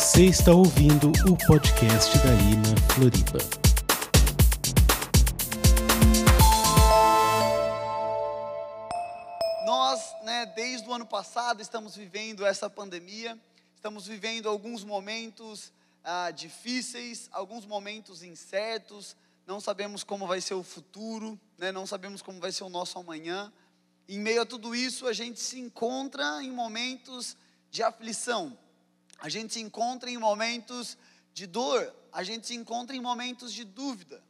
Você está ouvindo o podcast da INA Floripa. Nós, né, desde o ano passado, estamos vivendo essa pandemia, estamos vivendo alguns momentos ah, difíceis, alguns momentos incertos, não sabemos como vai ser o futuro, né, não sabemos como vai ser o nosso amanhã. Em meio a tudo isso, a gente se encontra em momentos de aflição, a gente se encontra em momentos de dor, a gente se encontra em momentos de dúvida.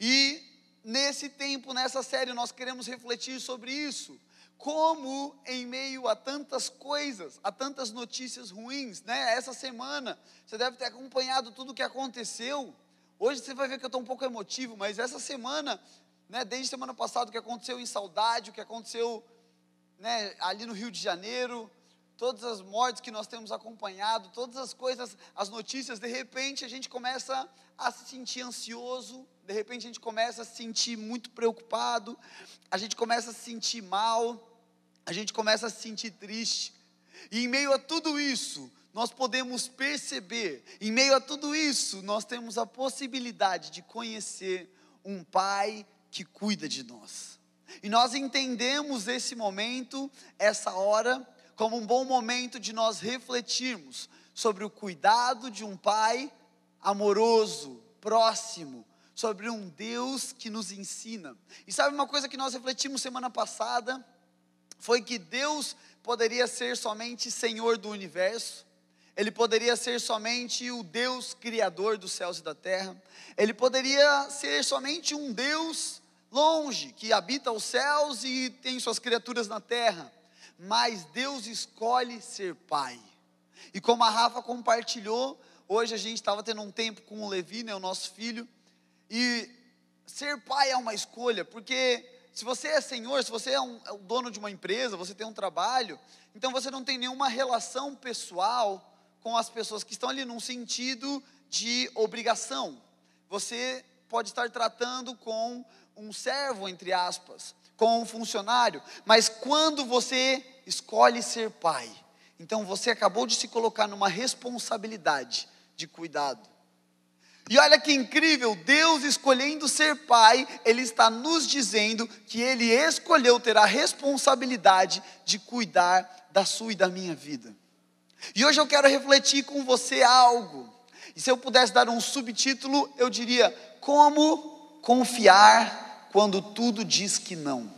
E nesse tempo, nessa série, nós queremos refletir sobre isso. Como em meio a tantas coisas, a tantas notícias ruins, né? Essa semana, você deve ter acompanhado tudo o que aconteceu. Hoje você vai ver que eu estou um pouco emotivo, mas essa semana, né, desde semana passada, o que aconteceu em Saudade, o que aconteceu né, ali no Rio de Janeiro, todas as mortes que nós temos acompanhado, todas as coisas, as notícias, de repente a gente começa a se sentir ansioso, de repente a gente começa a se sentir muito preocupado, a gente começa a se sentir mal, a gente começa a se sentir triste. E em meio a tudo isso, nós podemos perceber, em meio a tudo isso, nós temos a possibilidade de conhecer um Pai que cuida de nós. E nós entendemos esse momento, essa hora, como um bom momento de nós refletirmos sobre o cuidado de um Pai amoroso, próximo, sobre um Deus que nos ensina. E sabe uma coisa que nós refletimos semana passada? Foi que Deus poderia ser somente Senhor do universo, ele poderia ser somente o Deus criador dos céus e da terra, ele poderia ser somente um Deus longe, que habita os céus e tem suas criaturas na terra, mas Deus escolhe ser pai. E como a Rafa compartilhou, hoje a gente estava tendo um tempo com o Levi, né, o nosso filho, e ser pai é uma escolha, porque se você é senhor, se você é, um, é o dono de uma empresa, você tem um trabalho, então você não tem nenhuma relação pessoal com as pessoas que estão ali num sentido de obrigação. Você pode estar tratando com um servo, entre aspas, com um funcionário, mas quando você escolhe ser pai, então você acabou de se colocar numa responsabilidade de cuidado. E olha que incrível, Deus escolhendo ser pai, Ele está nos dizendo que Ele escolheu ter a responsabilidade de cuidar da sua e da minha vida. E hoje eu quero refletir com você algo. E se eu pudesse dar um subtítulo, eu diria: Como confiar quando tudo diz que não?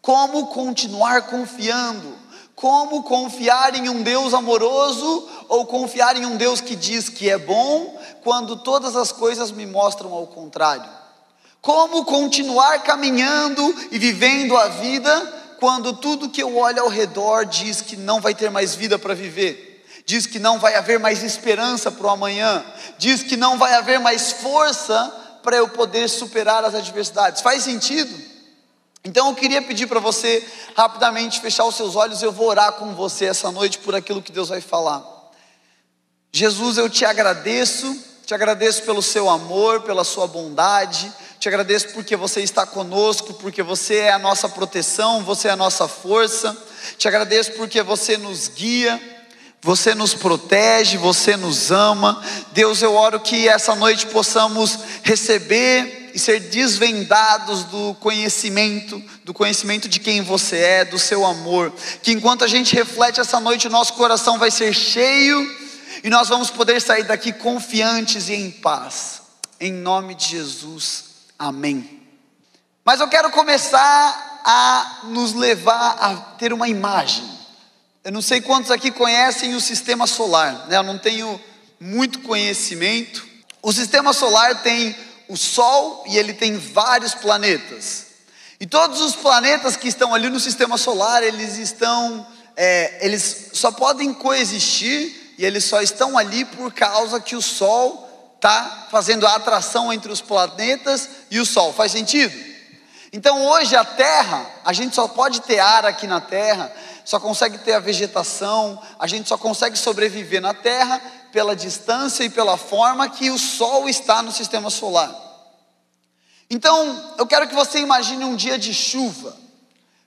Como continuar confiando? Como confiar em um Deus amoroso ou confiar em um Deus que diz que é bom quando todas as coisas me mostram ao contrário? Como continuar caminhando e vivendo a vida quando tudo que eu olho ao redor diz que não vai ter mais vida para viver? Diz que não vai haver mais esperança para o amanhã, diz que não vai haver mais força para eu poder superar as adversidades. Faz sentido? Então eu queria pedir para você rapidamente fechar os seus olhos, eu vou orar com você essa noite por aquilo que Deus vai falar. Jesus, eu te agradeço, te agradeço pelo seu amor, pela sua bondade, te agradeço porque você está conosco, porque você é a nossa proteção, você é a nossa força, te agradeço porque você nos guia, você nos protege, você nos ama. Deus, eu oro que essa noite possamos receber e ser desvendados do conhecimento, do conhecimento de quem você é, do seu amor. Que enquanto a gente reflete essa noite, o nosso coração vai ser cheio e nós vamos poder sair daqui confiantes e em paz. Em nome de Jesus, amém. Mas eu quero começar a nos levar a ter uma imagem. Eu não sei quantos aqui conhecem o sistema solar, né? eu não tenho muito conhecimento. O sistema solar tem o Sol e ele tem vários planetas. E todos os planetas que estão ali no sistema solar, eles estão, é, eles só podem coexistir e eles só estão ali por causa que o Sol está fazendo a atração entre os planetas e o Sol. Faz sentido? Então hoje a Terra, a gente só pode ter ar aqui na Terra, só consegue ter a vegetação, a gente só consegue sobreviver na Terra pela distância e pela forma que o Sol está no sistema solar. Então, eu quero que você imagine um dia de chuva,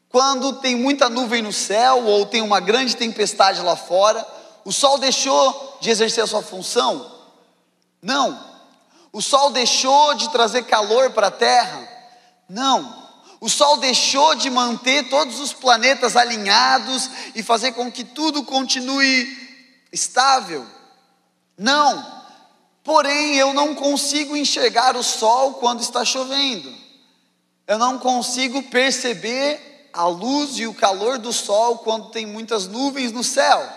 quando tem muita nuvem no céu ou tem uma grande tempestade lá fora, O sol deixou de exercer a sua função? Não. O sol deixou de trazer calor para a terra? Não. O sol deixou de manter todos os planetas alinhados e fazer com que tudo continue estável? Não. Porém, eu não consigo enxergar o sol quando está chovendo. Eu não consigo perceber a luz e o calor do sol quando tem muitas nuvens no céu.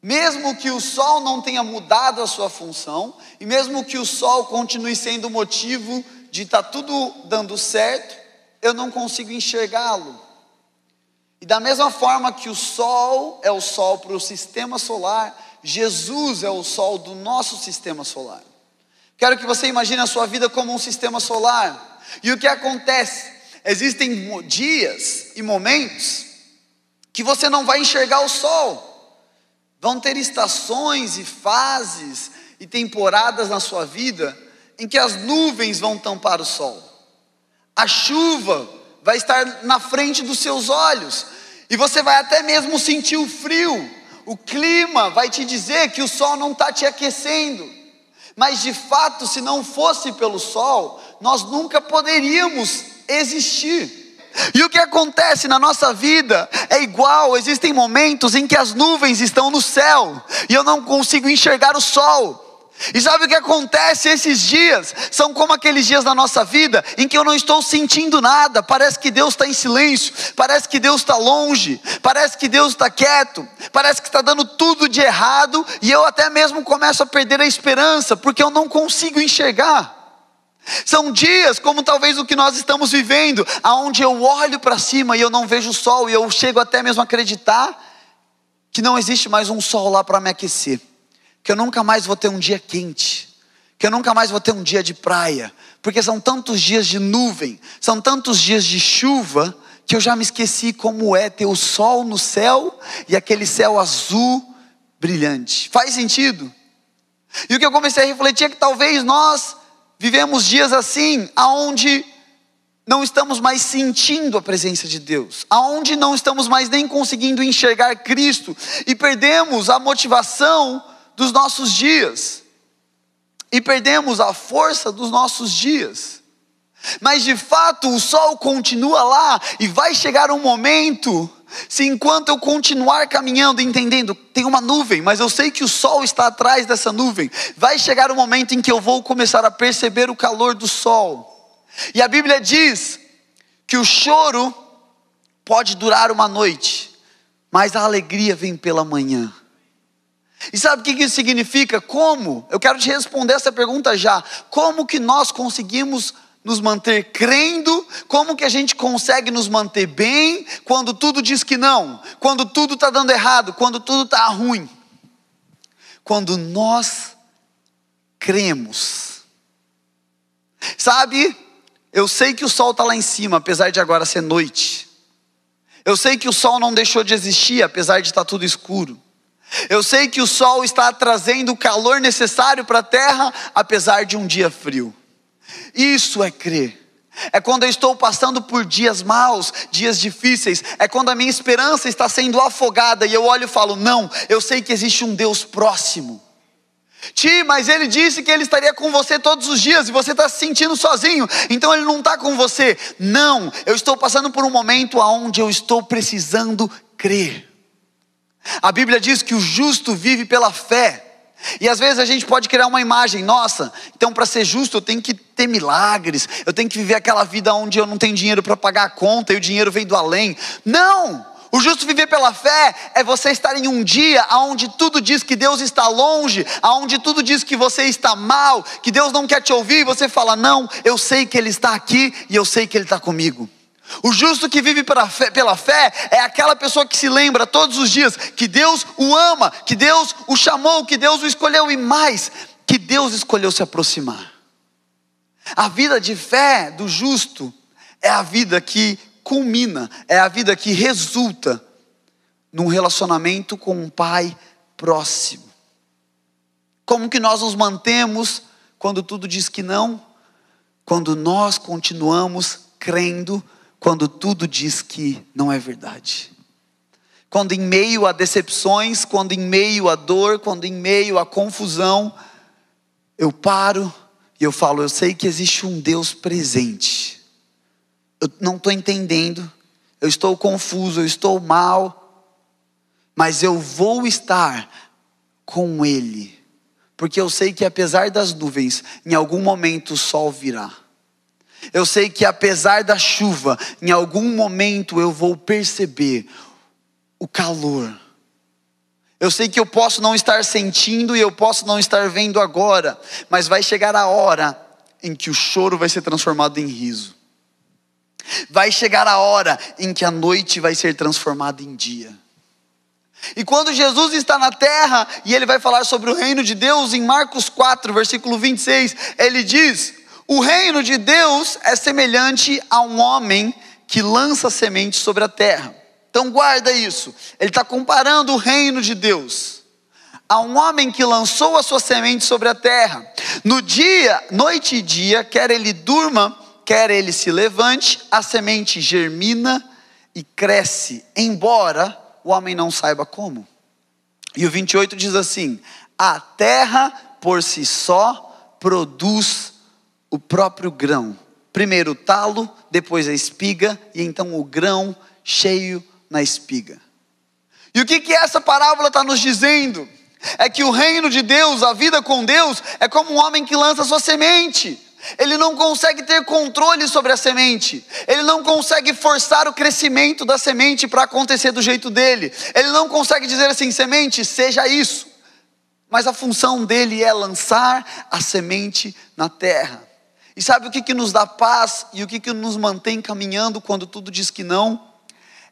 Mesmo que o sol não tenha mudado a sua função, e mesmo que o sol continue sendo o motivo de estar tá tudo dando certo, eu não consigo enxergá-lo. E da mesma forma que o sol é o sol para o sistema solar, Jesus é o sol do nosso sistema solar. Quero que você imagine a sua vida como um sistema solar. E o que acontece? Existem dias e momentos que você não vai enxergar o sol. Vão ter estações e fases e temporadas na sua vida em que as nuvens vão tampar o sol. A chuva vai estar na frente dos seus olhos e você vai até mesmo sentir o frio. O clima vai te dizer que o sol não está te aquecendo. Mas de fato, se não fosse pelo sol, nós nunca poderíamos existir. E o que acontece na nossa vida é igual, existem momentos em que as nuvens estão no céu e eu não consigo enxergar o sol. E sabe o que acontece esses dias? São como aqueles dias da nossa vida em que eu não estou sentindo nada, parece que Deus está em silêncio, parece que Deus está longe, parece que Deus está quieto, parece que está dando tudo de errado, e eu até mesmo começo a perder a esperança, porque eu não consigo enxergar. São dias como talvez o que nós estamos vivendo, aonde eu olho para cima e eu não vejo o sol, e eu chego até mesmo a acreditar que não existe mais um sol lá para me aquecer que eu nunca mais vou ter um dia quente, que eu nunca mais vou ter um dia de praia, porque são tantos dias de nuvem, são tantos dias de chuva, que eu já me esqueci como é ter o sol no céu e aquele céu azul brilhante. Faz sentido? E o que eu comecei a refletir é que talvez nós vivemos dias assim, aonde não estamos mais sentindo a presença de Deus, aonde não estamos mais nem conseguindo enxergar Cristo e perdemos a motivação dos nossos dias e perdemos a força dos nossos dias. Mas de fato o sol continua lá e vai chegar um momento, se enquanto eu continuar caminhando, entendendo, tem uma nuvem, mas eu sei que o sol está atrás dessa nuvem, vai chegar um momento em que eu vou começar a perceber o calor do sol. E a Bíblia diz que o choro pode durar uma noite, mas a alegria vem pela manhã. E sabe o que isso significa? Como? Eu quero te responder essa pergunta já. Como que nós conseguimos nos manter crendo? Como que a gente consegue nos manter bem quando tudo diz que não? Quando tudo está dando errado? Quando tudo está ruim? Quando nós cremos. Sabe? Eu sei que o sol está lá em cima, apesar de agora ser noite. Eu sei que o sol não deixou de existir, apesar de estar tá tudo escuro. Eu sei que o sol está trazendo o calor necessário para a terra, apesar de um dia frio. Isso é crer. É quando eu estou passando por dias maus, dias difíceis, é quando a minha esperança está sendo afogada e eu olho e falo: não, eu sei que existe um Deus próximo. Ti, mas ele disse que ele estaria com você todos os dias e você está se sentindo sozinho, então ele não está com você. Não, eu estou passando por um momento onde eu estou precisando crer. A Bíblia diz que o justo vive pela fé. E às vezes a gente pode criar uma imagem, nossa, então para ser justo eu tenho que ter milagres, eu tenho que viver aquela vida onde eu não tenho dinheiro para pagar a conta e o dinheiro vem do além. Não! O justo viver pela fé é você estar em um dia onde tudo diz que Deus está longe, onde tudo diz que você está mal, que Deus não quer te ouvir, e você fala: Não, eu sei que Ele está aqui e eu sei que Ele está comigo. O justo que vive pela fé, pela fé, é aquela pessoa que se lembra todos os dias que Deus o ama, que Deus o chamou, que Deus o escolheu e mais, que Deus escolheu se aproximar. A vida de fé do justo é a vida que culmina, é a vida que resulta num relacionamento com um pai próximo. Como que nós nos mantemos quando tudo diz que não? Quando nós continuamos crendo quando tudo diz que não é verdade. quando em meio a decepções, quando em meio a dor, quando em meio a confusão, eu paro e eu falo: eu sei que existe um Deus presente. Eu não estou entendendo, eu estou confuso, eu estou mal, mas eu vou estar com Ele, porque eu sei que apesar das nuvens, em algum momento o sol virá. Eu sei que apesar da chuva, em algum momento eu vou perceber o calor. Eu sei que eu posso não estar sentindo e eu posso não estar vendo agora, mas vai chegar a hora em que o choro vai ser transformado em riso. Vai chegar a hora em que a noite vai ser transformada em dia. E quando Jesus está na terra e ele vai falar sobre o reino de Deus, em Marcos 4, versículo 26, ele diz: O reino de Deus é semelhante a um homem que lança semente sobre a terra. Então guarda isso. Ele está comparando o reino de Deus a um homem que lançou a sua semente sobre a terra. No dia, noite e dia, quer ele durma, quer ele se levante, a semente germina e cresce, embora o homem não saiba como. E o 28 diz assim: a terra por si só produz o próprio grão. Primeiro o talo, depois a espiga, e então o grão cheio na espiga. E o que, que essa parábola está nos dizendo? É que o reino de Deus, a vida com Deus, é como um homem que lança sua semente. Ele não consegue ter controle sobre a semente. Ele não consegue forçar o crescimento da semente para acontecer do jeito dele. Ele não consegue dizer assim: semente, seja isso. Mas a função dele é lançar a semente na terra. E sabe o que, que nos dá paz e o que, que nos mantém caminhando quando tudo diz que não?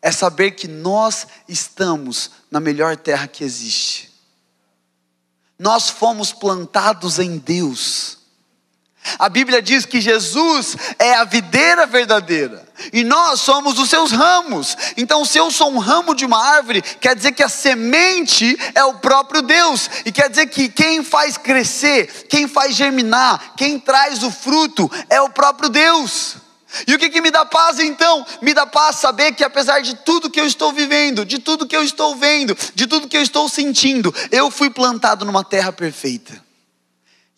é saber que nós estamos na melhor terra que existe. Nós fomos plantados em Deus. A Bíblia diz que Jesus é a videira verdadeira e nós somos os seus ramos. Então, se eu sou um ramo de uma árvore, quer dizer que a semente é o próprio Deus, e quer dizer que quem faz crescer, quem faz germinar, quem traz o fruto é o próprio Deus. E o que, que me dá paz então? Me dá paz saber que apesar de tudo que eu estou vivendo, de tudo que eu estou vendo, de tudo que eu estou sentindo, eu fui plantado numa terra perfeita.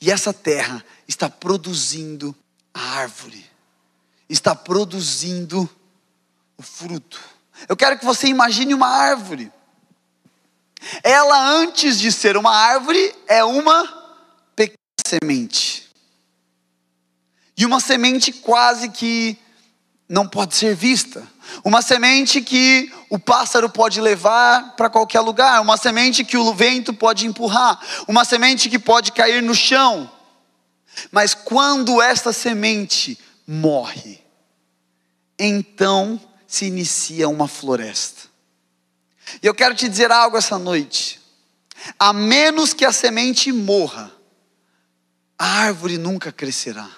E essa terra está produzindo a árvore, está produzindo o fruto. Eu quero que você imagine uma árvore. Ela, antes de ser uma árvore, é uma pequena semente. E uma semente quase que não pode ser vista. Uma semente que o pássaro pode levar para qualquer lugar. Uma semente que o vento pode empurrar. Uma semente que pode cair no chão. Mas quando esta semente morre, então se inicia uma floresta. E eu quero te dizer algo essa noite. A menos que a semente morra, a árvore nunca crescerá.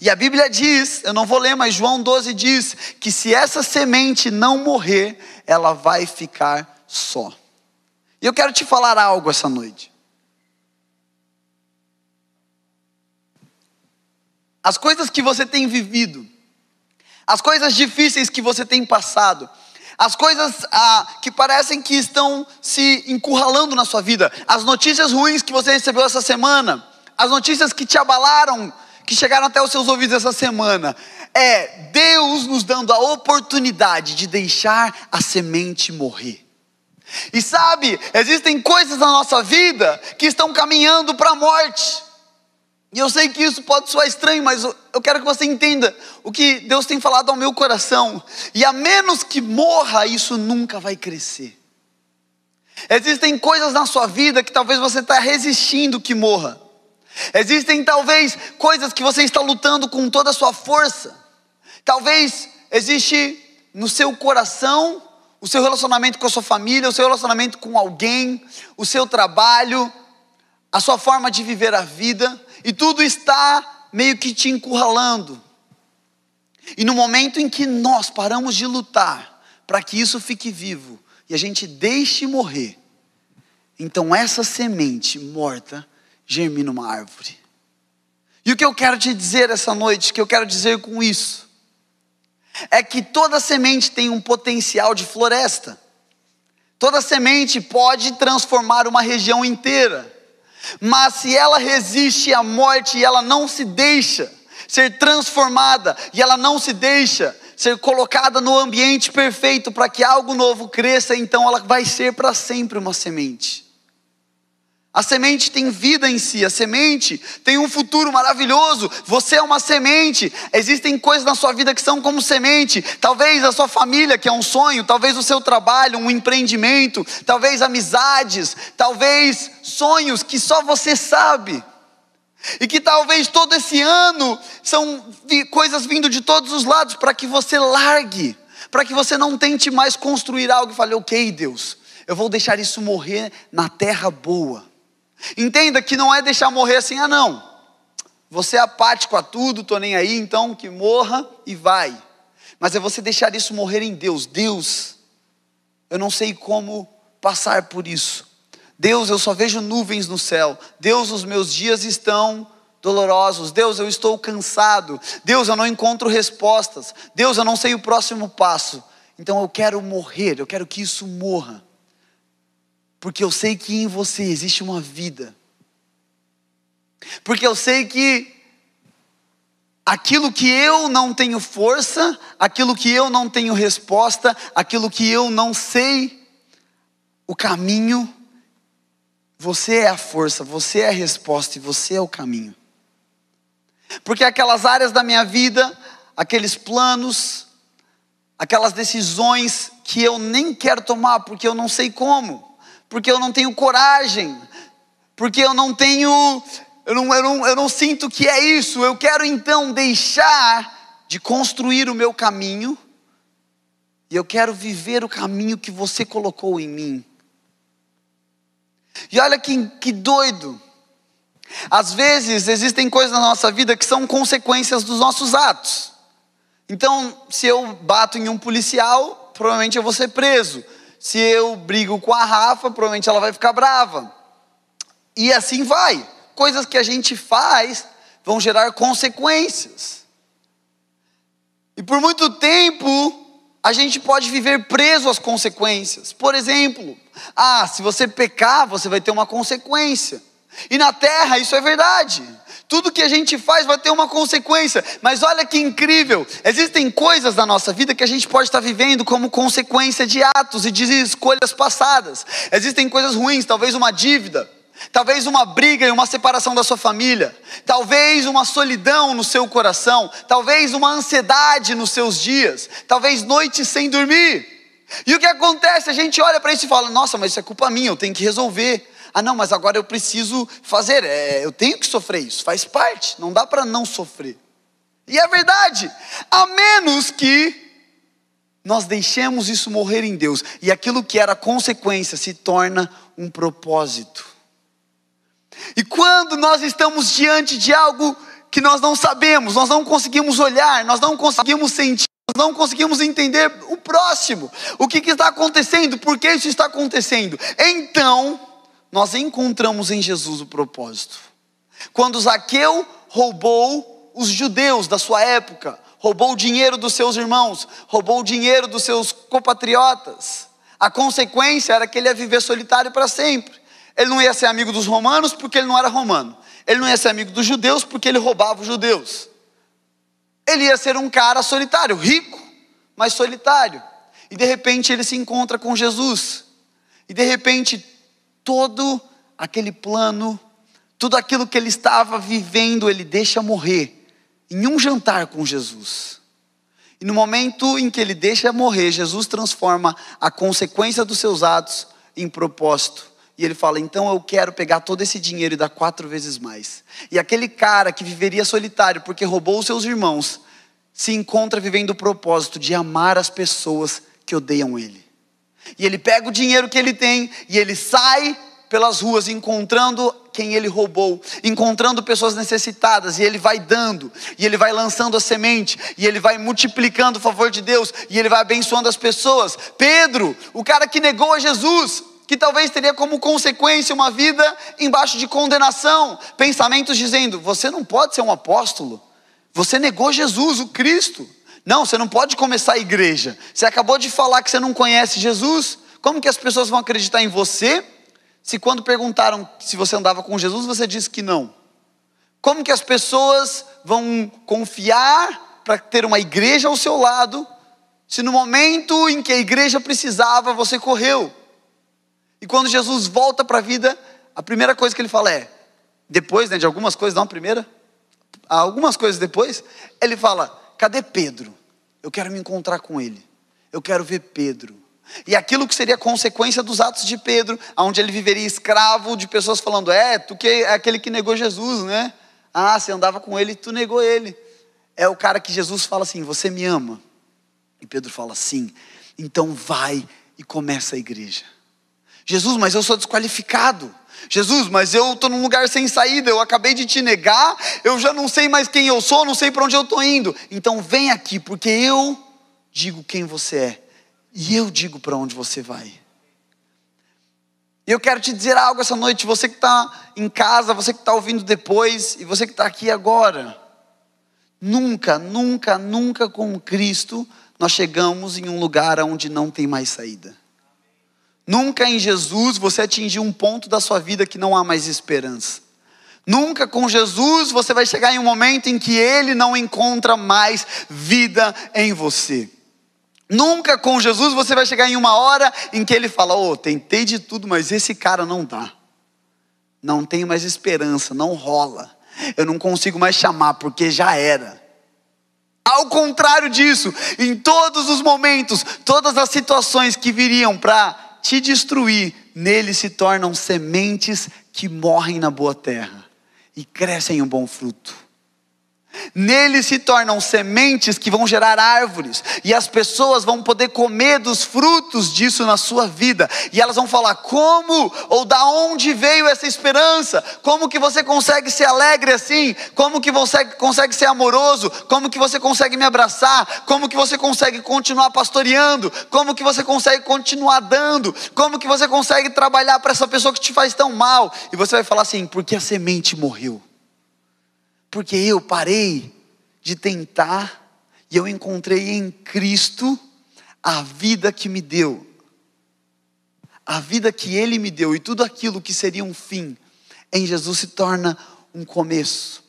E a Bíblia diz, eu não vou ler, mas João 12 diz que se essa semente não morrer, ela vai ficar só. E eu quero te falar algo essa noite. As coisas que você tem vivido, as coisas difíceis que você tem passado, as coisas ah, que parecem que estão se encurralando na sua vida, as notícias ruins que você recebeu essa semana, as notícias que te abalaram que chegaram até os seus ouvidos essa semana é Deus nos dando a oportunidade de deixar a semente morrer. E sabe, existem coisas na nossa vida que estão caminhando para a morte. E eu sei que isso pode soar estranho, mas eu quero que você entenda o que Deus tem falado ao meu coração. E a menos que morra, isso nunca vai crescer. Existem coisas na sua vida que talvez você está resistindo que morra. Existem talvez coisas que você está lutando com toda a sua força. Talvez existe no seu coração o seu relacionamento com a sua família, o seu relacionamento com alguém, o seu trabalho, a sua forma de viver a vida, e tudo está meio que te encurralando. E no momento em que nós paramos de lutar para que isso fique vivo e a gente deixe morrer, então essa semente morta germina uma árvore. E o que eu quero te dizer essa noite, o que eu quero dizer com isso, é que toda semente tem um potencial de floresta. Toda semente pode transformar uma região inteira, mas se ela resiste à morte e ela não se deixa ser transformada e ela não se deixa ser colocada no ambiente perfeito para que algo novo cresça, então ela vai ser para sempre uma semente. A semente tem vida em si, a semente tem um futuro maravilhoso. Você é uma semente. Existem coisas na sua vida que são como semente. Talvez a sua família, que é um sonho, talvez o seu trabalho, um empreendimento, talvez amizades, talvez sonhos que só você sabe. E que talvez todo esse ano são coisas vindo de todos os lados para que você largue, para que você não tente mais construir algo e fale, ok, Deus, eu vou deixar isso morrer na terra boa. Entenda que não é deixar morrer assim, ah não, você é apático a tudo, estou nem aí, então que morra e vai. Mas é você deixar isso morrer em Deus. Deus, eu não sei como passar por isso. Deus, eu só vejo nuvens no céu. Deus, os meus dias estão dolorosos. Deus, eu estou cansado. Deus, eu não encontro respostas. Deus, eu não sei o próximo passo. Então eu quero morrer, eu quero que isso morra porque eu sei que em você existe uma vida. Porque eu sei que aquilo que eu não tenho força, aquilo que eu não tenho resposta, aquilo que eu não sei o caminho, você é a força, você é a resposta e você é o caminho. Porque aquelas áreas da minha vida, aqueles planos, aquelas decisões que eu nem quero tomar porque eu não sei como, porque eu não tenho coragem, porque eu não tenho, eu não, eu não, eu não sinto que é isso. Eu quero então deixar de construir o meu caminho e eu quero viver o caminho que você colocou em mim. E olha que, que doido. Às vezes existem coisas na nossa vida que são consequências dos nossos atos. Então, se eu bato em um policial, provavelmente eu vou ser preso se eu brigo com a Rafa, provavelmente ela vai ficar brava. E assim vai. Coisas que a gente faz vão gerar consequências. E por muito tempo, a gente pode viver preso às consequências. Por exemplo, ah, se você pecar, você vai ter uma consequência. E na terra isso é verdade. Tudo que a gente faz vai ter uma consequência, mas olha que incrível: existem coisas na nossa vida que a gente pode estar vivendo como consequência de atos e de escolhas passadas. Existem coisas ruins, talvez uma dívida, talvez uma briga e uma separação da sua família, talvez uma solidão no seu coração, talvez uma ansiedade nos seus dias, talvez noites sem dormir. E o que acontece? A gente olha para isso e fala: nossa, mas isso é culpa minha, eu tenho que resolver. Ah, não, mas agora eu preciso fazer, é, eu tenho que sofrer isso, faz parte, não dá para não sofrer. E é verdade, a menos que nós deixemos isso morrer em Deus e aquilo que era consequência se torna um propósito. E quando nós estamos diante de algo que nós não sabemos, nós não conseguimos olhar, nós não conseguimos sentir, nós não conseguimos entender o próximo, o que, que está acontecendo, por que isso está acontecendo. Então, nós encontramos em Jesus o propósito. Quando Zaqueu roubou os judeus da sua época, roubou o dinheiro dos seus irmãos, roubou o dinheiro dos seus compatriotas, a consequência era que ele ia viver solitário para sempre. Ele não ia ser amigo dos romanos porque ele não era romano. Ele não ia ser amigo dos judeus porque ele roubava os judeus. Ele ia ser um cara solitário, rico, mas solitário. E de repente ele se encontra com Jesus. E de repente todo aquele plano, tudo aquilo que ele estava vivendo, ele deixa morrer em um jantar com Jesus. E no momento em que ele deixa morrer, Jesus transforma a consequência dos seus atos em propósito. E ele fala: então eu quero pegar todo esse dinheiro e dar quatro vezes mais. E aquele cara que viveria solitário porque roubou os seus irmãos, se encontra vivendo o propósito de amar as pessoas que odeiam ele. E ele pega o dinheiro que ele tem e ele sai pelas ruas encontrando quem ele roubou, encontrando pessoas necessitadas, e ele vai dando, e ele vai lançando a semente, e ele vai multiplicando o favor de Deus, e ele vai abençoando as pessoas. Pedro, o cara que negou a Jesus, que talvez teria como consequência uma vida embaixo de condenação, pensamentos dizendo: você não pode ser um apóstolo, você negou Jesus, o Cristo. Não, você não pode começar a igreja. Você acabou de falar que você não conhece Jesus. Como que as pessoas vão acreditar em você se quando perguntaram se você andava com Jesus, você disse que não? Como que as pessoas vão confiar para ter uma igreja ao seu lado, se no momento em que a igreja precisava, você correu? E quando Jesus volta para a vida, a primeira coisa que ele fala é, depois né, de algumas coisas, não primeira, algumas coisas depois, ele fala: cadê Pedro? Eu quero me encontrar com ele, eu quero ver Pedro. E aquilo que seria consequência dos atos de Pedro, onde ele viveria escravo de pessoas falando: É, tu que é aquele que negou Jesus, né? Ah, você andava com ele e tu negou ele. É o cara que Jesus fala assim: Você me ama? E Pedro fala: Sim. Então vai e começa a igreja. Jesus, mas eu sou desqualificado. Jesus, mas eu estou num lugar sem saída, eu acabei de te negar, eu já não sei mais quem eu sou, não sei para onde eu estou indo. Então vem aqui, porque eu digo quem você é e eu digo para onde você vai. E eu quero te dizer algo essa noite, você que está em casa, você que está ouvindo depois e você que está aqui agora. Nunca, nunca, nunca com Cristo nós chegamos em um lugar onde não tem mais saída. Nunca em Jesus você atingiu um ponto da sua vida que não há mais esperança. Nunca com Jesus você vai chegar em um momento em que Ele não encontra mais vida em você. Nunca com Jesus você vai chegar em uma hora em que ele fala: oh, tentei de tudo, mas esse cara não dá. Não tenho mais esperança, não rola. Eu não consigo mais chamar porque já era. Ao contrário disso, em todos os momentos, todas as situações que viriam para te destruir, nele se tornam sementes que morrem na boa terra e crescem um bom fruto. Nele se tornam sementes que vão gerar árvores, e as pessoas vão poder comer dos frutos disso na sua vida, e elas vão falar: como ou da onde veio essa esperança? Como que você consegue ser alegre assim? Como que você consegue ser amoroso? Como que você consegue me abraçar? Como que você consegue continuar pastoreando? Como que você consegue continuar dando? Como que você consegue trabalhar para essa pessoa que te faz tão mal? E você vai falar assim: porque a semente morreu porque eu parei de tentar e eu encontrei em Cristo a vida que me deu. A vida que Ele me deu e tudo aquilo que seria um fim, em Jesus se torna um começo.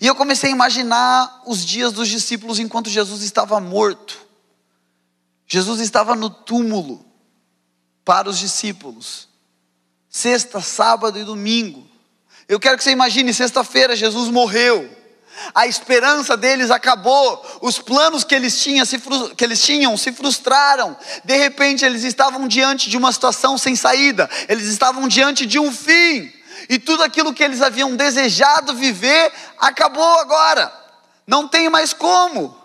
E eu comecei a imaginar os dias dos discípulos enquanto Jesus estava morto. Jesus estava no túmulo para os discípulos. Sexta, sábado e domingo. Eu quero que você imagine: sexta-feira Jesus morreu, a esperança deles acabou, os planos que eles, tinham se, que eles tinham se frustraram, de repente eles estavam diante de uma situação sem saída, eles estavam diante de um fim, e tudo aquilo que eles haviam desejado viver acabou agora, não tem mais como.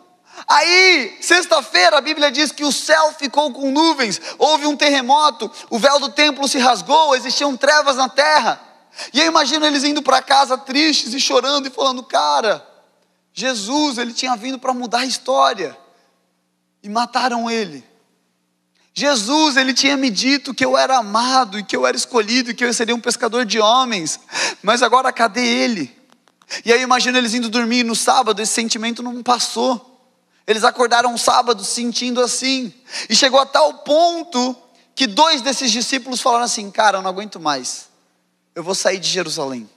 Aí, sexta-feira, a Bíblia diz que o céu ficou com nuvens, houve um terremoto, o véu do templo se rasgou, existiam trevas na terra. E eu imagino eles indo para casa tristes e chorando e falando: Cara, Jesus, ele tinha vindo para mudar a história. E mataram ele. Jesus, ele tinha me dito que eu era amado e que eu era escolhido e que eu seria um pescador de homens. Mas agora cadê ele? E aí eu imagino eles indo dormir no sábado, esse sentimento não passou. Eles acordaram um sábado sentindo assim. E chegou a tal ponto que dois desses discípulos falaram assim: Cara, eu não aguento mais eu vou sair de Jerusalém.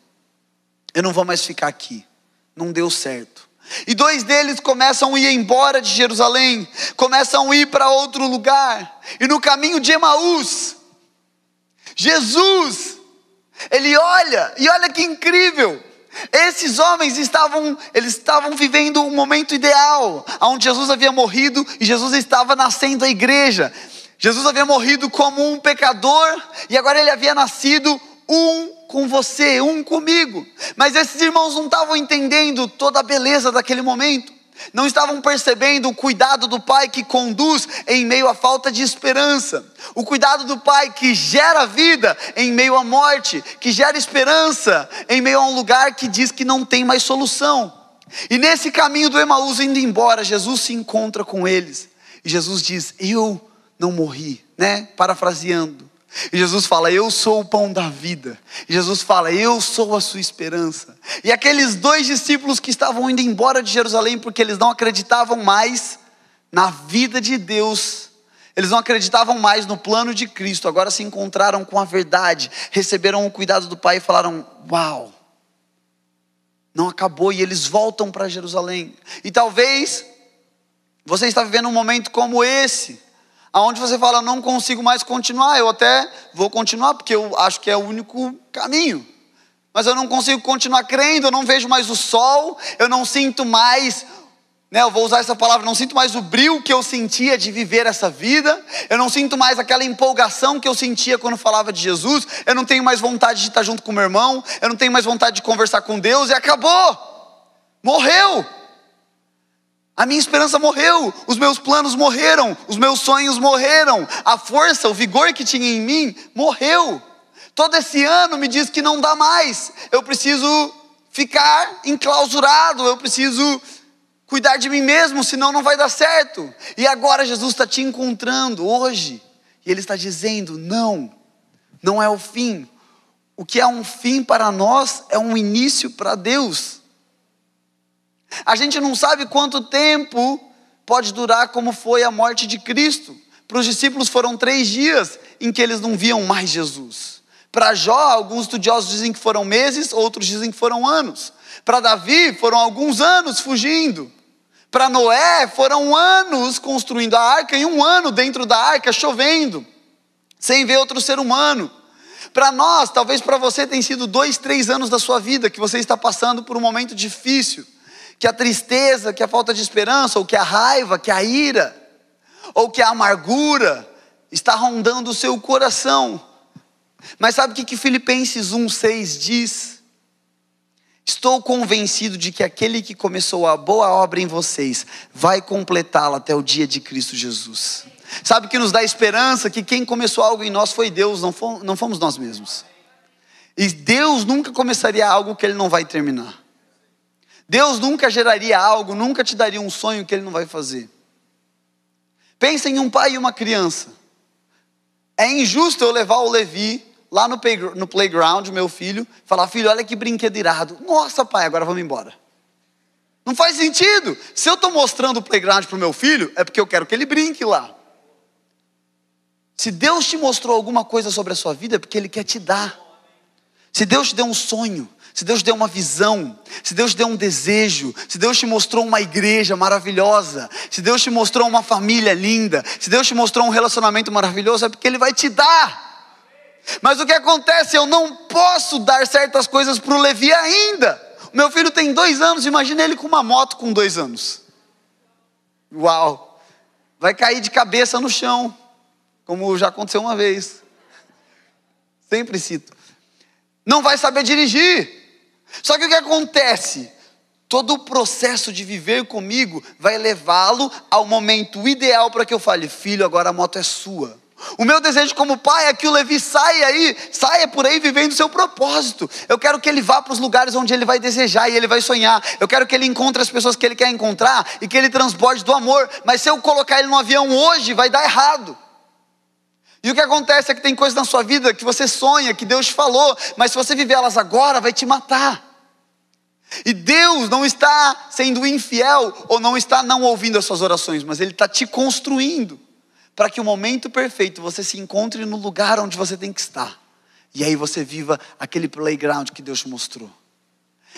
Eu não vou mais ficar aqui. Não deu certo. E dois deles começam a ir embora de Jerusalém, começam a ir para outro lugar. E no caminho de Emaús, Jesus, ele olha, e olha que incrível. Esses homens estavam, eles estavam vivendo um momento ideal, onde Jesus havia morrido e Jesus estava nascendo a igreja. Jesus havia morrido como um pecador e agora ele havia nascido um com você, um comigo. Mas esses irmãos não estavam entendendo toda a beleza daquele momento, não estavam percebendo o cuidado do Pai que conduz em meio à falta de esperança, o cuidado do Pai que gera vida em meio à morte, que gera esperança em meio a um lugar que diz que não tem mais solução. E nesse caminho do Emaús indo embora, Jesus se encontra com eles. E Jesus diz: Eu não morri, né? Parafraseando. E Jesus fala: Eu sou o pão da vida. E Jesus fala: Eu sou a sua esperança. E aqueles dois discípulos que estavam indo embora de Jerusalém porque eles não acreditavam mais na vida de Deus, Eles não acreditavam mais no plano de Cristo, agora se encontraram com a verdade, receberam o cuidado do Pai e falaram: Uau, não acabou, e eles voltam para Jerusalém. E talvez você está vivendo um momento como esse, aonde você fala: Não consigo mais continuar, eu até vou continuar, porque eu acho que é o único caminho. Mas eu não consigo continuar crendo, eu não vejo mais o sol, eu não sinto mais né, eu vou usar essa palavra, não sinto mais o brilho que eu sentia de viver essa vida, eu não sinto mais aquela empolgação que eu sentia quando falava de Jesus, eu não tenho mais vontade de estar junto com meu irmão, eu não tenho mais vontade de conversar com Deus e acabou, morreu. A minha esperança morreu, os meus planos morreram, os meus sonhos morreram, a força, o vigor que tinha em mim morreu. Todo esse ano me diz que não dá mais, eu preciso ficar enclausurado, eu preciso cuidar de mim mesmo, senão não vai dar certo. E agora Jesus está te encontrando hoje, e Ele está dizendo: não, não é o fim. O que é um fim para nós é um início para Deus. A gente não sabe quanto tempo pode durar, como foi a morte de Cristo. Para os discípulos foram três dias em que eles não viam mais Jesus. Para Jó, alguns estudiosos dizem que foram meses, outros dizem que foram anos. Para Davi, foram alguns anos fugindo. Para Noé foram anos construindo a arca e um ano dentro da arca chovendo, sem ver outro ser humano. Para nós, talvez para você tenha sido dois, três anos da sua vida que você está passando por um momento difícil, que a tristeza, que a falta de esperança, ou que a raiva, que a ira, ou que a amargura está rondando o seu coração. Mas sabe o que, que Filipenses 1,6 diz? Estou convencido de que aquele que começou a boa obra em vocês vai completá-la até o dia de Cristo Jesus. Sabe que nos dá esperança que quem começou algo em nós foi Deus, não fomos nós mesmos. E Deus nunca começaria algo que Ele não vai terminar. Deus nunca geraria algo, nunca te daria um sonho que Ele não vai fazer. Pensa em um pai e uma criança. É injusto eu levar o Levi lá no, no playground, meu filho, falar: Filho, olha que brinquedo irado. Nossa, pai, agora vamos embora. Não faz sentido. Se eu estou mostrando o playground para o meu filho, é porque eu quero que ele brinque lá. Se Deus te mostrou alguma coisa sobre a sua vida, é porque Ele quer te dar. Se Deus te deu um sonho, se Deus deu uma visão, se Deus deu um desejo, se Deus te mostrou uma igreja maravilhosa, se Deus te mostrou uma família linda, se Deus te mostrou um relacionamento maravilhoso, é porque Ele vai te dar. Mas o que acontece? Eu não posso dar certas coisas para o Levi ainda. O meu filho tem dois anos, imagina ele com uma moto com dois anos. Uau! Vai cair de cabeça no chão, como já aconteceu uma vez. Sempre cito. Não vai saber dirigir. Só que o que acontece? Todo o processo de viver comigo vai levá-lo ao momento ideal para que eu fale: filho, agora a moto é sua. O meu desejo como pai é que o Levi saia aí, saia por aí vivendo o seu propósito. Eu quero que ele vá para os lugares onde ele vai desejar e ele vai sonhar. Eu quero que ele encontre as pessoas que ele quer encontrar e que ele transborde do amor. Mas se eu colocar ele no avião hoje, vai dar errado. E o que acontece é que tem coisas na sua vida que você sonha, que Deus falou, mas se você viver elas agora, vai te matar. E Deus não está sendo infiel ou não está não ouvindo as suas orações, mas Ele está te construindo para que o momento perfeito você se encontre no lugar onde você tem que estar. E aí você viva aquele playground que Deus te mostrou.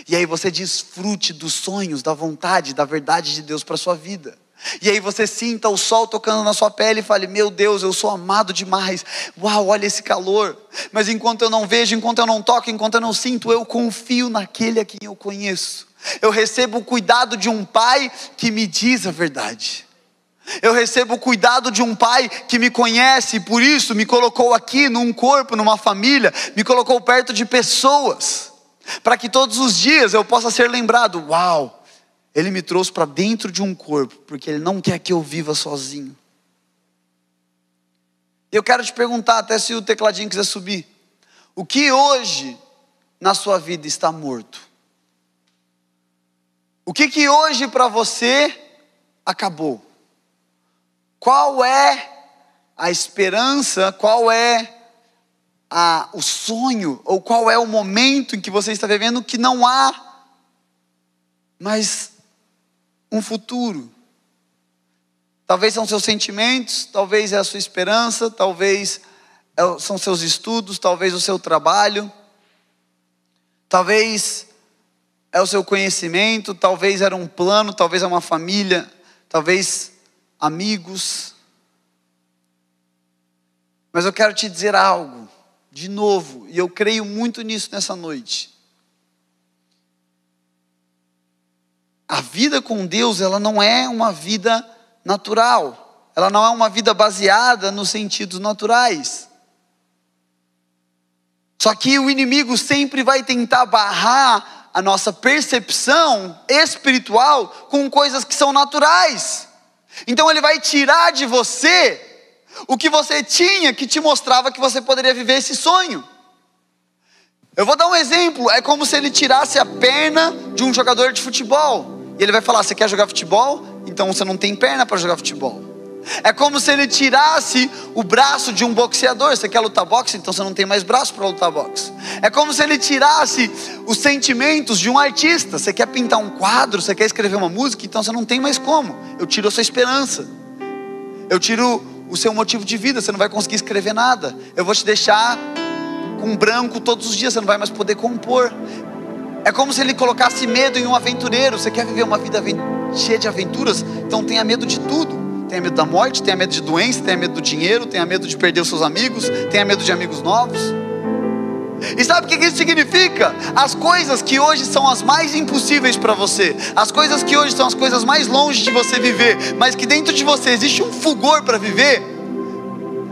E aí você desfrute dos sonhos, da vontade, da verdade de Deus para sua vida. E aí você sinta o sol tocando na sua pele e fale: Meu Deus, eu sou amado demais. Uau, olha esse calor. Mas enquanto eu não vejo, enquanto eu não toco, enquanto eu não sinto, eu confio naquele a quem eu conheço. Eu recebo o cuidado de um pai que me diz a verdade. Eu recebo o cuidado de um pai que me conhece e por isso me colocou aqui num corpo, numa família, me colocou perto de pessoas, para que todos os dias eu possa ser lembrado: uau, ele me trouxe para dentro de um corpo, porque ele não quer que eu viva sozinho. Eu quero te perguntar, até se o tecladinho quiser subir, o que hoje na sua vida está morto? O que que hoje para você acabou? Qual é a esperança, qual é a, o sonho, ou qual é o momento em que você está vivendo que não há mais um futuro? Talvez são seus sentimentos, talvez é a sua esperança, talvez é são seus estudos, talvez o seu trabalho, talvez é o seu conhecimento, talvez era um plano, talvez é uma família, talvez amigos. Mas eu quero te dizer algo, de novo, e eu creio muito nisso nessa noite. A vida com Deus, ela não é uma vida natural, ela não é uma vida baseada nos sentidos naturais. Só que o inimigo sempre vai tentar barrar a nossa percepção espiritual com coisas que são naturais. Então ele vai tirar de você o que você tinha que te mostrava que você poderia viver esse sonho. Eu vou dar um exemplo, é como se ele tirasse a perna de um jogador de futebol. E ele vai falar: "Você quer jogar futebol? Então você não tem perna para jogar futebol". É como se ele tirasse o braço de um boxeador. Você quer lutar boxe? Então você não tem mais braço para lutar boxe. É como se ele tirasse os sentimentos de um artista. Você quer pintar um quadro? Você quer escrever uma música? Então você não tem mais como. Eu tiro a sua esperança. Eu tiro o seu motivo de vida. Você não vai conseguir escrever nada. Eu vou te deixar com branco todos os dias. Você não vai mais poder compor. É como se ele colocasse medo em um aventureiro. Você quer viver uma vida cheia de aventuras? Então tenha medo de tudo tenha medo da morte, tenha medo de doença, tenha medo do dinheiro, tenha medo de perder os seus amigos, tenha medo de amigos novos. E sabe o que isso significa? As coisas que hoje são as mais impossíveis para você, as coisas que hoje são as coisas mais longe de você viver, mas que dentro de você existe um fulgor para viver,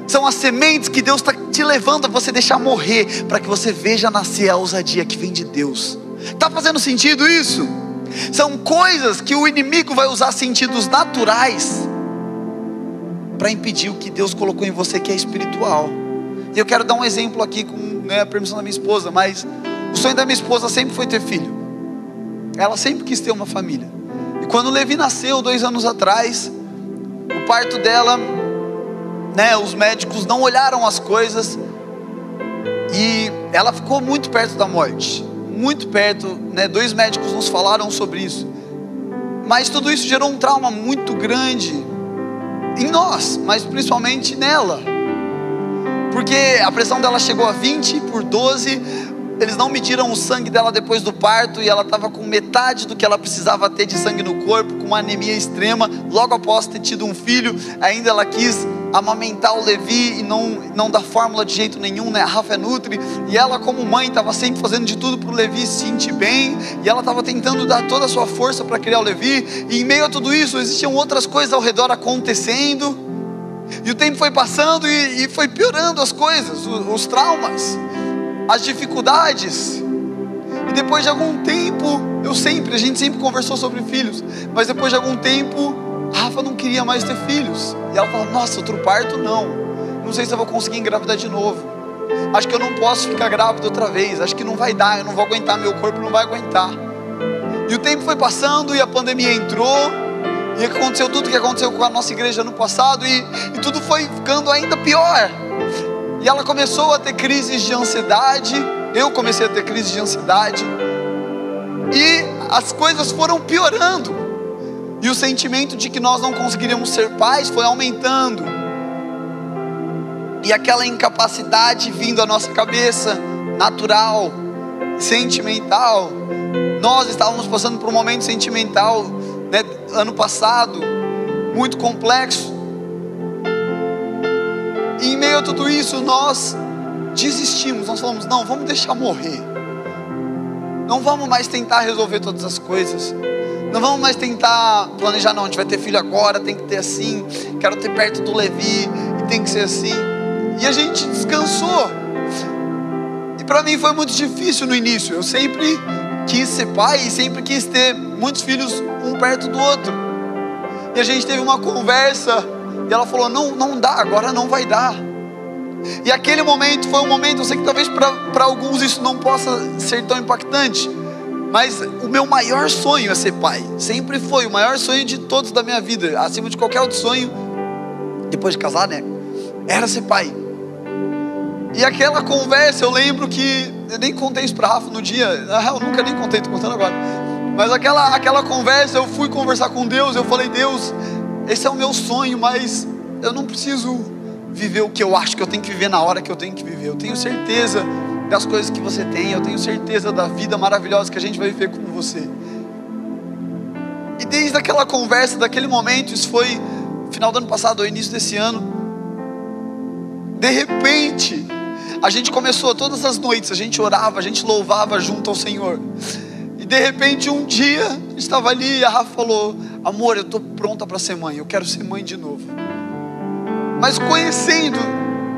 são as sementes que Deus está te levando a você deixar morrer, para que você veja nascer a ousadia que vem de Deus. Está fazendo sentido isso? São coisas que o inimigo vai usar sentidos naturais para impedir o que Deus colocou em você que é espiritual. E eu quero dar um exemplo aqui com né, a permissão da minha esposa, mas o sonho da minha esposa sempre foi ter filho. Ela sempre quis ter uma família. E quando Levi nasceu dois anos atrás, o parto dela, né, os médicos não olharam as coisas e ela ficou muito perto da morte, muito perto. Né, dois médicos nos falaram sobre isso. Mas tudo isso gerou um trauma muito grande em nós, mas principalmente nela. Porque a pressão dela chegou a 20 por 12, eles não mediram o sangue dela depois do parto e ela estava com metade do que ela precisava ter de sangue no corpo, com uma anemia extrema. Logo após ter tido um filho, ainda ela quis amamentar o Levi e não, não dar fórmula de jeito nenhum, né? A Rafa é Nutri. E ela, como mãe, estava sempre fazendo de tudo para o Levi se sentir bem. E ela estava tentando dar toda a sua força para criar o Levi. E em meio a tudo isso, existiam outras coisas ao redor acontecendo. E o tempo foi passando e, e foi piorando as coisas, os, os traumas, as dificuldades. E depois de algum tempo, eu sempre, a gente sempre conversou sobre filhos, mas depois de algum tempo, Rafa não queria mais ter filhos. E ela falou: Nossa, outro parto não. Não sei se eu vou conseguir engravidar de novo. Acho que eu não posso ficar grávida outra vez. Acho que não vai dar. Eu não vou aguentar. Meu corpo não vai aguentar. E o tempo foi passando e a pandemia entrou. E aconteceu tudo o que aconteceu com a nossa igreja no passado. E, e tudo foi ficando ainda pior. E ela começou a ter crises de ansiedade. Eu comecei a ter crises de ansiedade. E as coisas foram piorando. E o sentimento de que nós não conseguiríamos ser pais foi aumentando. E aquela incapacidade vindo à nossa cabeça, natural, sentimental. Nós estávamos passando por um momento sentimental, né, ano passado, muito complexo. E em meio a tudo isso, nós desistimos, nós falamos: não, vamos deixar morrer. Não vamos mais tentar resolver todas as coisas. Não vamos mais tentar planejar, não. A gente vai ter filho agora, tem que ter assim. Quero ter perto do Levi, e tem que ser assim. E a gente descansou. E para mim foi muito difícil no início. Eu sempre quis ser pai e sempre quis ter muitos filhos um perto do outro. E a gente teve uma conversa e ela falou: Não, não dá, agora não vai dar. E aquele momento foi um momento, eu sei que talvez para alguns isso não possa ser tão impactante, mas o meu maior sonho é ser pai. Sempre foi o maior sonho de todos da minha vida, acima de qualquer outro sonho, depois de casar, né? Era ser pai. E aquela conversa, eu lembro que eu nem contei isso para Rafa no dia, eu nunca nem contei, tô contando agora. Mas aquela, aquela conversa, eu fui conversar com Deus, eu falei, Deus, esse é o meu sonho, mas eu não preciso viver o que eu acho que eu tenho que viver na hora que eu tenho que viver. Eu tenho certeza das coisas que você tem, eu tenho certeza da vida maravilhosa que a gente vai viver com você. E desde aquela conversa, daquele momento, isso foi final do ano passado, ou início desse ano, de repente, a gente começou todas as noites, a gente orava, a gente louvava junto ao Senhor. E de repente, um dia, estava ali e a Rafa falou: Amor, eu estou pronta para ser mãe, eu quero ser mãe de novo. Mas conhecendo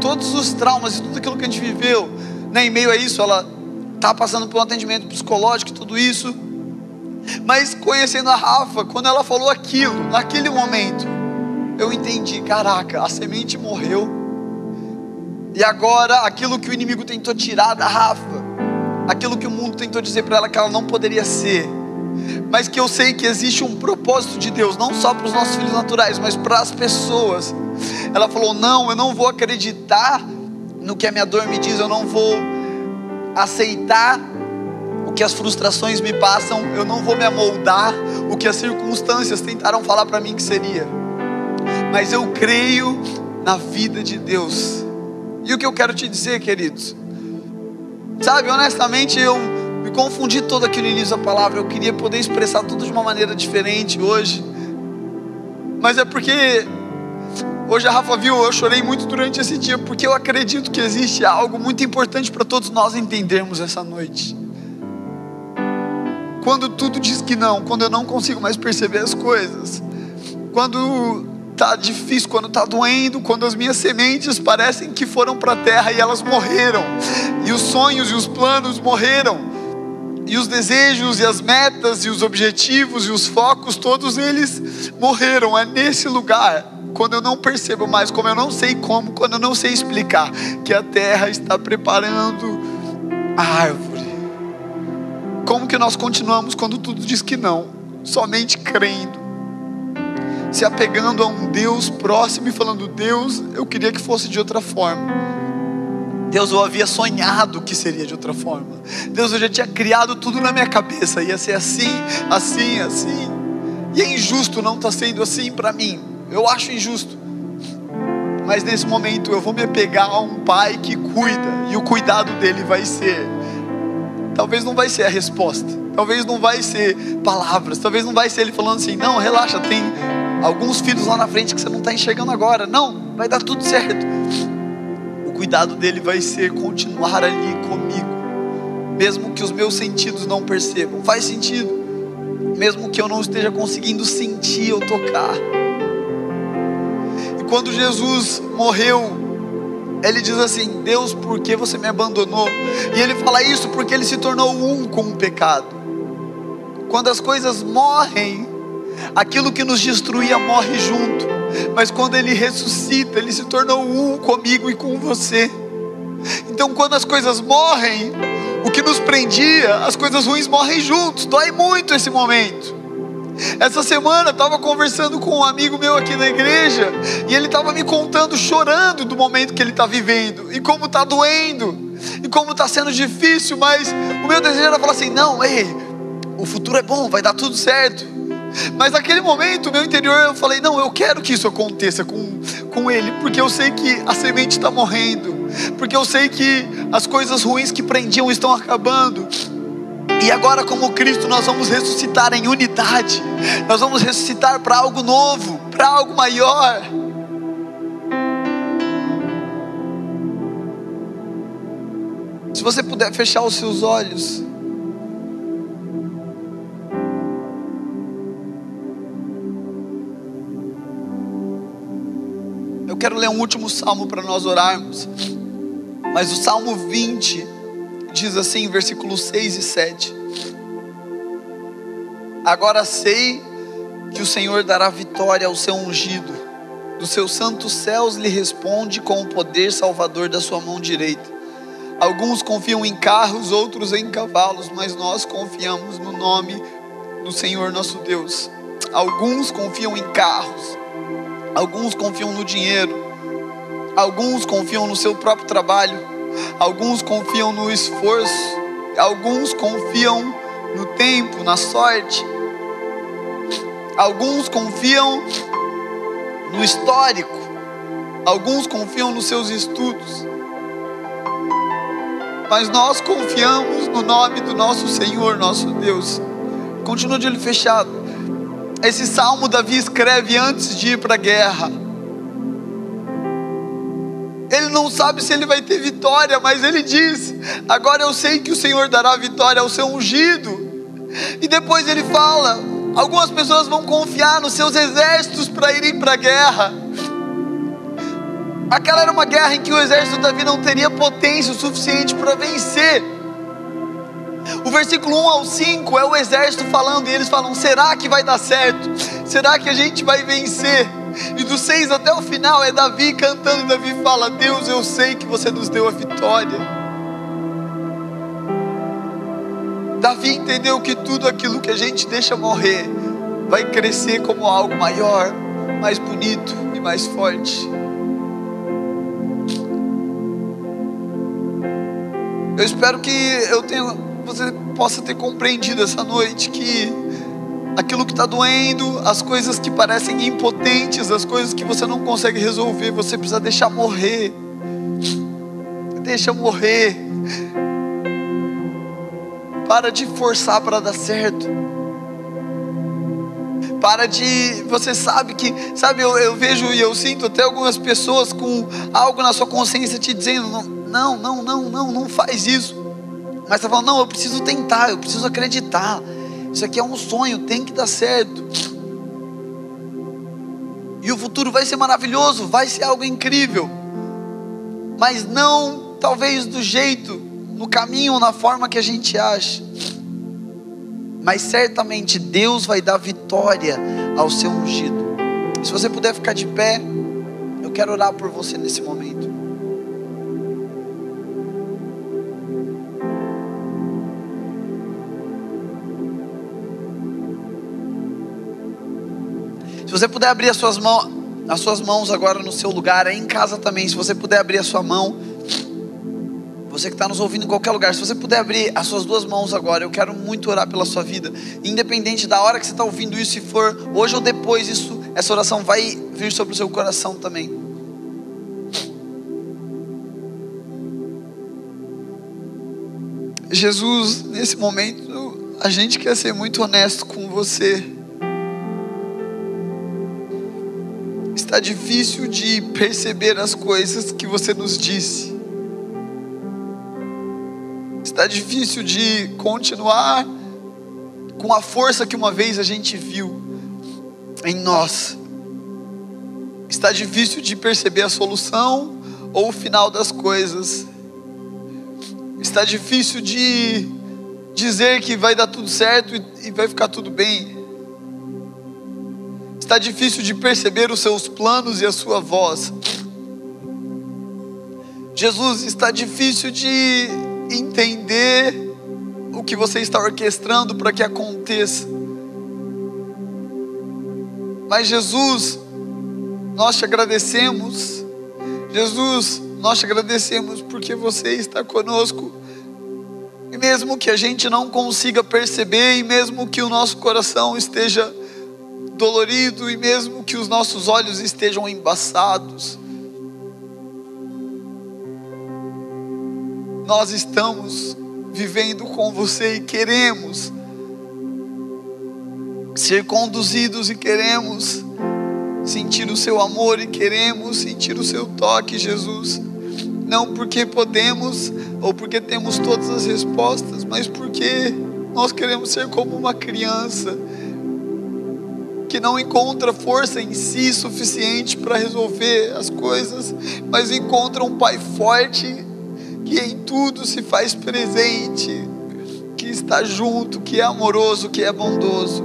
todos os traumas e tudo aquilo que a gente viveu, né, em meio a isso, ela está passando por um atendimento psicológico, tudo isso. Mas conhecendo a Rafa, quando ela falou aquilo, naquele momento, eu entendi: caraca, a semente morreu e agora, aquilo que o inimigo tentou tirar da Rafa, aquilo que o mundo tentou dizer para ela que ela não poderia ser, mas que eu sei que existe um propósito de Deus, não só para os nossos filhos naturais, mas para as pessoas. Ela falou: Não, eu não vou acreditar no que a minha dor me diz, eu não vou aceitar o que as frustrações me passam, eu não vou me amoldar o que as circunstâncias tentaram falar para mim que seria, mas eu creio na vida de Deus. E o que eu quero te dizer, queridos, sabe, honestamente eu me confundi todo aqui no início da palavra, eu queria poder expressar tudo de uma maneira diferente hoje, mas é porque hoje a Rafa viu, eu chorei muito durante esse dia, porque eu acredito que existe algo muito importante para todos nós entendermos essa noite. Quando tudo diz que não, quando eu não consigo mais perceber as coisas, quando está difícil, quando está doendo, quando as minhas sementes parecem que foram para a terra e elas morreram, e os sonhos e os planos morreram, e os desejos e as metas e os objetivos e os focos, todos eles morreram. É nesse lugar, quando eu não percebo mais, como eu não sei como, quando eu não sei explicar, que a terra está preparando a árvore. Como que nós continuamos quando tudo diz que não? Somente crendo se apegando a um Deus próximo e falando: Deus, eu queria que fosse de outra forma. Deus, eu havia sonhado que seria de outra forma. Deus, eu já tinha criado tudo na minha cabeça, ia ser assim, assim, assim. E é injusto não estar tá sendo assim para mim. Eu acho injusto. Mas nesse momento eu vou me apegar a um pai que cuida, e o cuidado dele vai ser. Talvez não vai ser a resposta, talvez não vai ser palavras, talvez não vai ser ele falando assim: não, relaxa, tem alguns filhos lá na frente que você não está enxergando agora. Não, vai dar tudo certo. O cuidado dele vai ser continuar ali comigo, mesmo que os meus sentidos não percebam. Faz sentido, mesmo que eu não esteja conseguindo sentir ou tocar. Quando Jesus morreu, ele diz assim: Deus, por que você me abandonou? E ele fala isso porque ele se tornou um com o pecado. Quando as coisas morrem, aquilo que nos destruía morre junto, mas quando Ele ressuscita, Ele se tornou um comigo e com você. Então, quando as coisas morrem, o que nos prendia, as coisas ruins morrem juntos, dói muito esse momento. Essa semana estava conversando com um amigo meu aqui na igreja e ele estava me contando, chorando do momento que ele está vivendo e como está doendo e como está sendo difícil, mas o meu desejo era falar assim: não, ei, o futuro é bom, vai dar tudo certo. Mas naquele momento, meu interior, eu falei: não, eu quero que isso aconteça com, com ele, porque eu sei que a semente está morrendo, porque eu sei que as coisas ruins que prendiam estão acabando. E agora, como Cristo, nós vamos ressuscitar em unidade, nós vamos ressuscitar para algo novo, para algo maior. Se você puder fechar os seus olhos. quero ler um último salmo para nós orarmos. Mas o salmo 20 diz assim, versículos 6 e 7. Agora sei que o Senhor dará vitória ao seu ungido. Dos seus santos céus lhe responde com o poder salvador da sua mão direita. Alguns confiam em carros, outros em cavalos, mas nós confiamos no nome do Senhor nosso Deus. Alguns confiam em carros, Alguns confiam no dinheiro, alguns confiam no seu próprio trabalho, alguns confiam no esforço, alguns confiam no tempo, na sorte, alguns confiam no histórico, alguns confiam nos seus estudos, mas nós confiamos no nome do nosso Senhor, nosso Deus. Continua de olho fechado. Esse salmo Davi escreve antes de ir para a guerra. Ele não sabe se ele vai ter vitória, mas ele diz: Agora eu sei que o Senhor dará vitória ao seu ungido. E depois ele fala: Algumas pessoas vão confiar nos seus exércitos para irem para a guerra. Aquela era uma guerra em que o exército de Davi não teria potência o suficiente para vencer. O versículo 1 ao 5 é o exército falando, e eles falam: será que vai dar certo? Será que a gente vai vencer? E do 6 até o final é Davi cantando, Davi fala: Deus, eu sei que você nos deu a vitória. Davi entendeu que tudo aquilo que a gente deixa morrer vai crescer como algo maior, mais bonito e mais forte. Eu espero que eu tenha, você possa ter compreendido essa noite que aquilo que está doendo, as coisas que parecem impotentes, as coisas que você não consegue resolver, você precisa deixar morrer. Deixa morrer. Para de forçar para dar certo. Para de. Você sabe que. Sabe, eu, eu vejo e eu sinto até algumas pessoas com algo na sua consciência te dizendo: não, não, não, não, não faz isso. Mas você falando, não, eu preciso tentar, eu preciso acreditar. Isso aqui é um sonho, tem que dar certo. E o futuro vai ser maravilhoso, vai ser algo incrível. Mas não, talvez, do jeito, no caminho, na forma que a gente acha. Mas certamente Deus vai dar vitória ao seu ungido. Se você puder ficar de pé, eu quero orar por você nesse momento. Se você puder abrir as suas, mãos, as suas mãos agora no seu lugar, aí em casa também, se você puder abrir a sua mão, você que está nos ouvindo em qualquer lugar, se você puder abrir as suas duas mãos agora, eu quero muito orar pela sua vida, independente da hora que você está ouvindo isso, se for hoje ou depois, isso, essa oração vai vir sobre o seu coração também. Jesus, nesse momento, a gente quer ser muito honesto com você. Está difícil de perceber as coisas que você nos disse. Está difícil de continuar com a força que uma vez a gente viu em nós. Está difícil de perceber a solução ou o final das coisas. Está difícil de dizer que vai dar tudo certo e vai ficar tudo bem. Está difícil de perceber os seus planos e a sua voz. Jesus, está difícil de entender o que você está orquestrando para que aconteça. Mas Jesus, nós te agradecemos. Jesus, nós te agradecemos porque você está conosco. E mesmo que a gente não consiga perceber, e mesmo que o nosso coração esteja dolorido e mesmo que os nossos olhos estejam embaçados, nós estamos vivendo com você e queremos ser conduzidos e queremos sentir o seu amor e queremos sentir o seu toque, Jesus. Não porque podemos ou porque temos todas as respostas, mas porque nós queremos ser como uma criança que não encontra força em si suficiente para resolver as coisas, mas encontra um Pai forte que em tudo se faz presente, que está junto, que é amoroso, que é bondoso.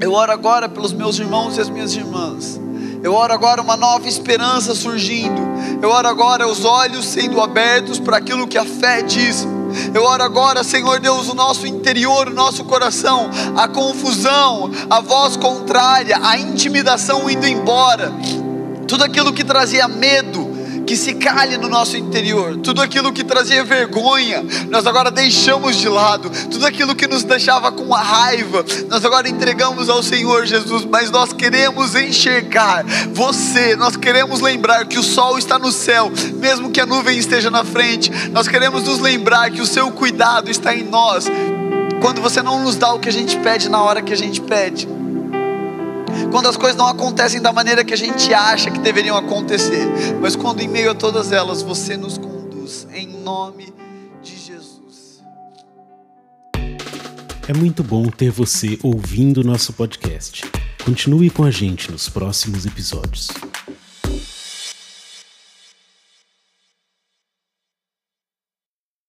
Eu oro agora pelos meus irmãos e as minhas irmãs. Eu oro agora uma nova esperança surgindo. Eu oro agora os olhos sendo abertos para aquilo que a fé diz eu oro agora, Senhor Deus, o nosso interior, o nosso coração, a confusão, a voz contrária, a intimidação indo embora, tudo aquilo que trazia medo, que se calhe no nosso interior. Tudo aquilo que trazia vergonha, nós agora deixamos de lado. Tudo aquilo que nos deixava com raiva, nós agora entregamos ao Senhor Jesus. Mas nós queremos enxergar você, nós queremos lembrar que o sol está no céu, mesmo que a nuvem esteja na frente. Nós queremos nos lembrar que o seu cuidado está em nós. Quando você não nos dá o que a gente pede na hora que a gente pede quando as coisas não acontecem da maneira que a gente acha que deveriam acontecer, mas quando em meio a todas elas você nos conduz, em nome de Jesus. É muito bom ter você ouvindo nosso podcast. Continue com a gente nos próximos episódios.